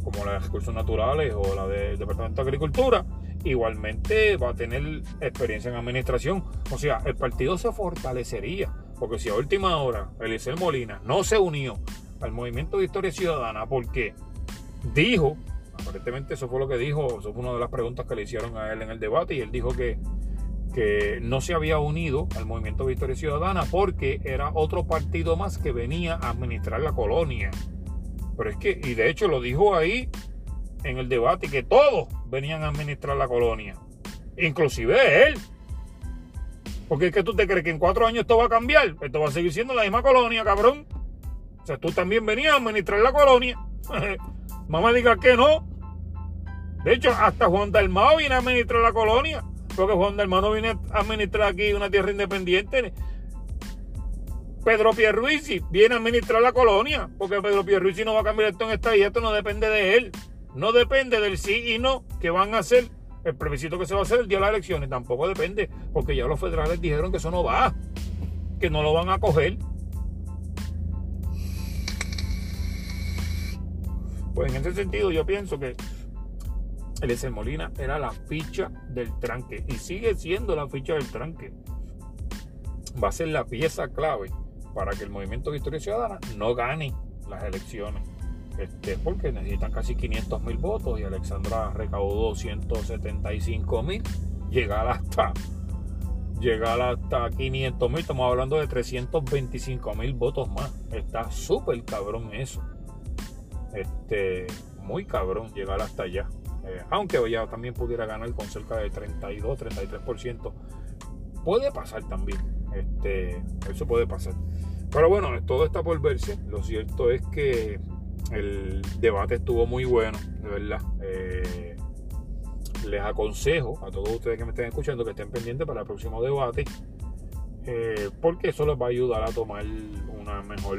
como la de recursos naturales o la del Departamento de Agricultura, igualmente va a tener experiencia en administración. O sea, el partido se fortalecería, porque si a última hora Eliseo Molina no se unió al movimiento de historia ciudadana porque dijo, aparentemente eso fue lo que dijo, eso fue una de las preguntas que le hicieron a él en el debate y él dijo que, que no se había unido al movimiento de historia ciudadana porque era otro partido más que venía a administrar la colonia. Pero es que, y de hecho lo dijo ahí en el debate, que todos venían a administrar la colonia, inclusive él. Porque es que tú te crees que en cuatro años esto va a cambiar, esto va a seguir siendo la misma colonia, cabrón. O sea, tú también venías a administrar la colonia. (laughs) Mamá diga que no. De hecho, hasta Juan Dalmao viene a administrar la colonia. Porque Juan Dalmao no viene a administrar aquí una tierra independiente. Pedro Pierruisi viene a administrar la colonia. Porque Pedro Pierruisi no va a cambiar esto en esta y esto no depende de él. No depende del sí y no que van a hacer el plebiscito que se va a hacer el día de las elecciones. Tampoco depende. Porque ya los federales dijeron que eso no va. Que no lo van a coger. Pues en ese sentido yo pienso que el Molina era la ficha del tranque y sigue siendo la ficha del tranque. Va a ser la pieza clave para que el movimiento de Historia Ciudadana no gane las elecciones. Este, porque necesitan casi 500 mil votos y Alexandra recaudó 175 mil. Llegar hasta, llegar hasta 500 mil, estamos hablando de 325 mil votos más. Está súper cabrón eso este, muy cabrón llegar hasta allá. Eh, aunque ya también pudiera ganar con cerca de 32, 33%. Puede pasar también. Este, eso puede pasar. Pero bueno, todo está por verse. Lo cierto es que el debate estuvo muy bueno, de verdad. Eh, les aconsejo a todos ustedes que me estén escuchando que estén pendientes para el próximo debate. Eh, porque eso les va a ayudar a tomar una mejor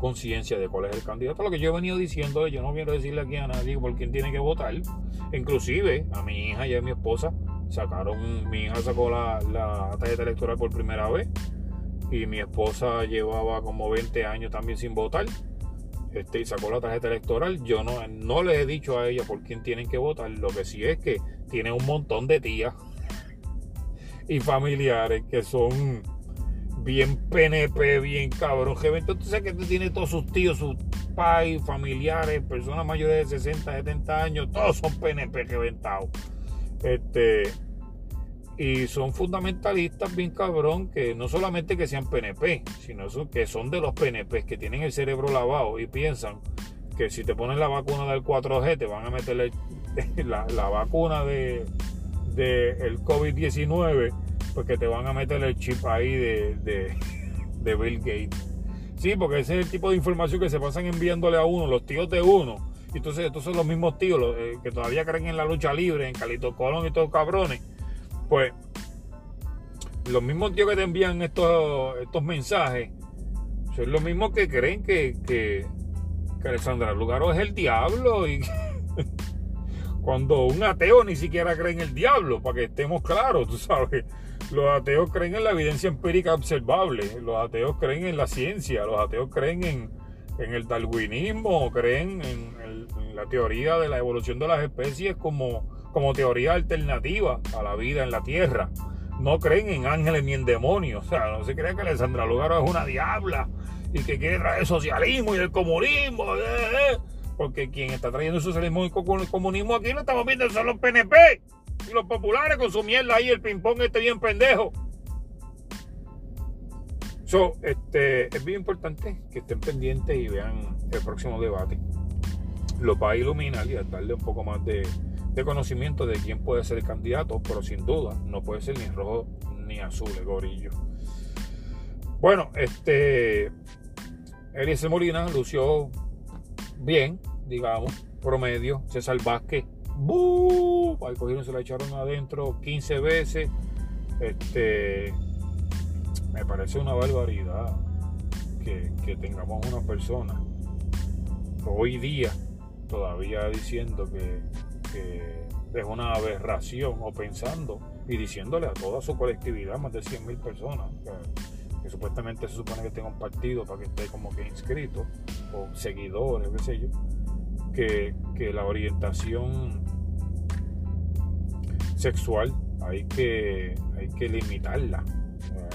conciencia de cuál es el candidato. Lo que yo he venido diciendo, yo no quiero decirle aquí a nadie por quién tiene que votar. Inclusive a mi hija y a mi esposa sacaron, mi hija sacó la, tarjeta electoral por primera vez y mi esposa llevaba como 20 años también sin votar. Este, y sacó la tarjeta electoral. Yo no, no les he dicho a ella por quién tienen que votar. Lo que sí es que tiene un montón de tías y familiares que son bien PNP, bien cabrón. Entonces, sabes que tú tienes todos sus tíos, sus pais, familiares, personas mayores de 60, 70 años, todos son PNP reventados. Este, y son fundamentalistas bien cabrón, que no solamente que sean PNP, sino que son de los PNP, que tienen el cerebro lavado y piensan que si te ponen la vacuna del 4G te van a meterle (laughs) la, la vacuna de, de el COVID-19 porque te van a meter el chip ahí de, Bill Gates. Sí, porque ese es el tipo de información que se pasan enviándole a uno, los tíos de uno, Y entonces estos son los mismos tíos eh, que todavía creen en la lucha libre, en Calito Colón y todos cabrones. Pues los mismos tíos que te envían estos, estos mensajes son los mismos que creen que, que, que Alessandra Lugaro es el diablo y (laughs) cuando un ateo ni siquiera cree en el diablo, para que estemos claros, tú sabes. Los ateos creen en la evidencia empírica observable, los ateos creen en la ciencia, los ateos creen en, el darwinismo, creen en, la teoría de la evolución de las especies como, como teoría alternativa a la vida en la Tierra. No creen en ángeles ni en demonios. O sea, no se creen que Alessandra Lugaro es una diabla y que quiere traer el socialismo y el comunismo. Eh, eh. Porque quien está trayendo el socialismo y el comunismo aquí lo estamos viendo son los PNP y los populares con su mierda ahí, el ping-pong este bien pendejo. So, este, es bien importante que estén pendientes y vean el próximo debate. Lo va a iluminar y a darle un poco más de, conocimiento de quién puede ser el candidato, pero sin duda no puede ser ni rojo ni azul el gorillo. Bueno, este Eliezer Molina lució bien, digamos, promedio. César Vázquez, ¡buh! Ahí cogieron, se la echaron adentro 15 veces. Este, me parece una barbaridad que, tengamos una persona hoy día todavía diciendo que, es una aberración o pensando y diciéndole a toda su colectividad, más de 100 mil personas, que, que, supuestamente se supone que tenga un partido para que esté como que inscrito o seguidores, qué sé yo, que, la orientación sexual hay que, hay que limitarla.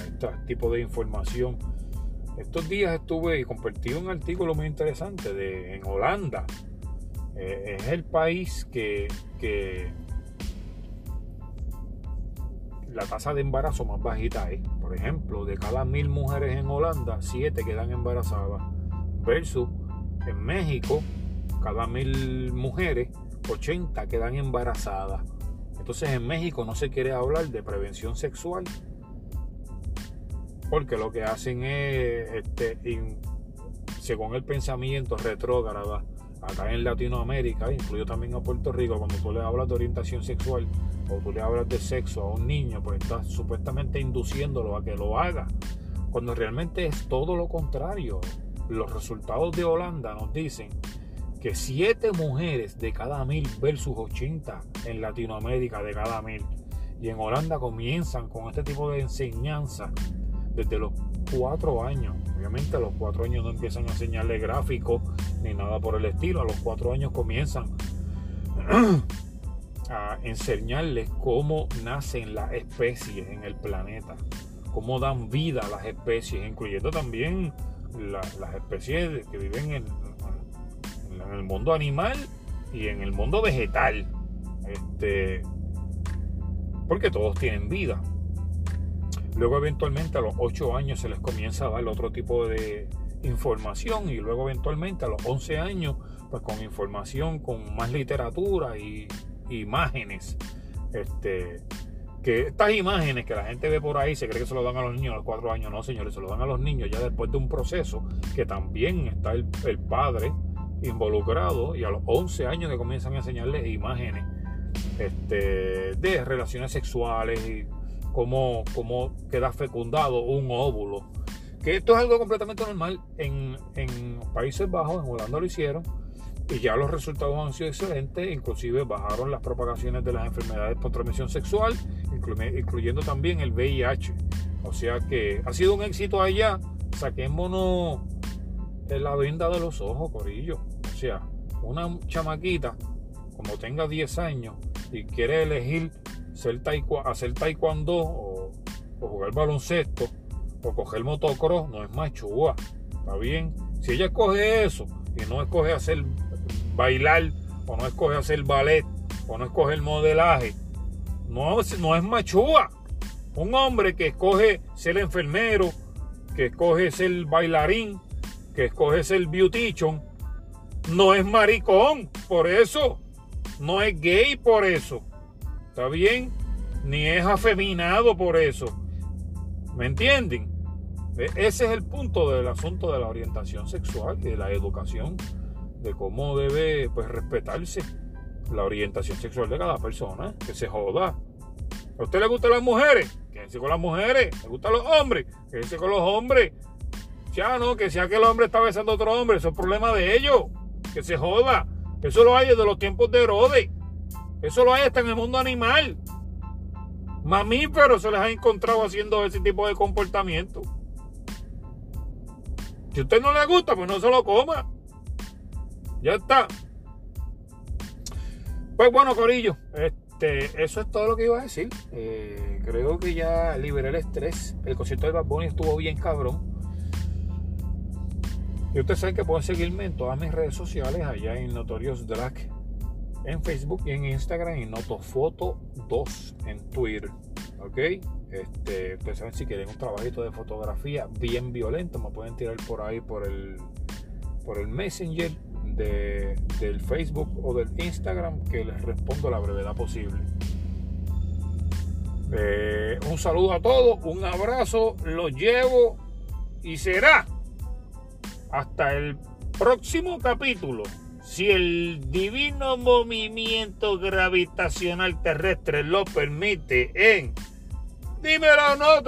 Este tipo de información. Estos días estuve y compartí un artículo muy interesante de en Holanda. Eh, es el país que, que la tasa de embarazo más bajita es. Por ejemplo, de cada mil mujeres en Holanda, siete quedan embarazadas. Versus en México, cada mil mujeres, 80 quedan embarazadas. Entonces en México no se quiere hablar de prevención sexual porque lo que hacen es, este, según el pensamiento retrógrado acá en Latinoamérica, incluido también a Puerto Rico, cuando tú le hablas de orientación sexual o tú le hablas de sexo a un niño, pues estás supuestamente induciéndolo a que lo haga, cuando realmente es todo lo contrario. Los resultados de Holanda nos dicen que 7 mujeres de cada mil versus 80 en Latinoamérica de cada mil. Y en Holanda comienzan con este tipo de enseñanza desde los 4 años. Obviamente a los 4 años no empiezan a enseñarle gráficos ni nada por el estilo. A los 4 años comienzan (clears throat) a enseñarles cómo nacen las especies en el planeta, cómo dan vida a las especies, incluyendo también las especies que viven en, en el mundo animal y en el mundo vegetal. Este, porque todos tienen vida. Luego eventualmente a los 8 años se les comienza a dar otro tipo de información y luego eventualmente a los 11 años pues con información, con más literatura y imágenes. Este, que estas imágenes que la gente ve por ahí se cree que se lo dan a los niños a los 4 años, no señores, se lo dan a los niños ya después de un proceso que también está el, el padre involucrado y a los 11 años que comienzan a enseñarles imágenes este, de relaciones sexuales y cómo, cómo queda fecundado un óvulo. Que esto es algo completamente normal en, en Países Bajos, en Holanda lo hicieron y ya los resultados han sido excelentes, inclusive bajaron las propagaciones de las enfermedades por transmisión sexual, incluyendo también el VIH. O sea que ha sido un éxito allá. Saquémonos es la venda de los ojos, Corillo. O sea, una chamaquita, como tenga 10 años y quiere elegir hacer taekwondo o, jugar baloncesto o coger motocross, no es machúa. ¿Está bien? Si ella escoge eso y no escoge hacer bailar o no escoge hacer ballet o no escoge el modelaje, no, no es machúa. Un hombre que escoge ser enfermero, que escoge ser bailarín, que escoges el beautician, no es maricón por eso. No es gay por eso. ¿Está bien? Ni es afeminado por eso. ¿Me entienden? E, ese es el punto del asunto de la orientación sexual y de la educación de cómo debe pues respetarse la orientación sexual de cada persona, que se joda. ¿A usted le gustan las mujeres? Quédense con las mujeres. ¿Le gustan los hombres? Quédense con los hombres. Ya no, que sea que el hombre está besando a otro hombre, eso es problema de ellos. Que se joda. Eso lo hay desde los tiempos de Herodes. Eso lo hay hasta en el mundo animal. Mamíferos se les ha encontrado haciendo ese tipo de comportamiento. Si a usted no le gusta, pues no se lo coma. Ya está. Pues bueno, Corillo, este, eso es todo lo que iba a decir. Eh, creo que ya liberé el estrés. El concierto de Bad estuvo bien cabrón. Y ustedes saben que pueden seguirme en todas mis redes sociales, allá en Notorious Drag, en Facebook y en Instagram, y Notofoto 2 en Twitter. ¿Ok? Este, ustedes saben si quieren un trabajito de fotografía bien violento, me pueden tirar por ahí por el, por el Messenger de, del Facebook o del Instagram que les respondo la brevedad posible. Eh, un saludo a todos, un abrazo, los llevo y será hasta el próximo capítulo, si el divino movimiento gravitacional terrestre lo permite, en Dímelo, no,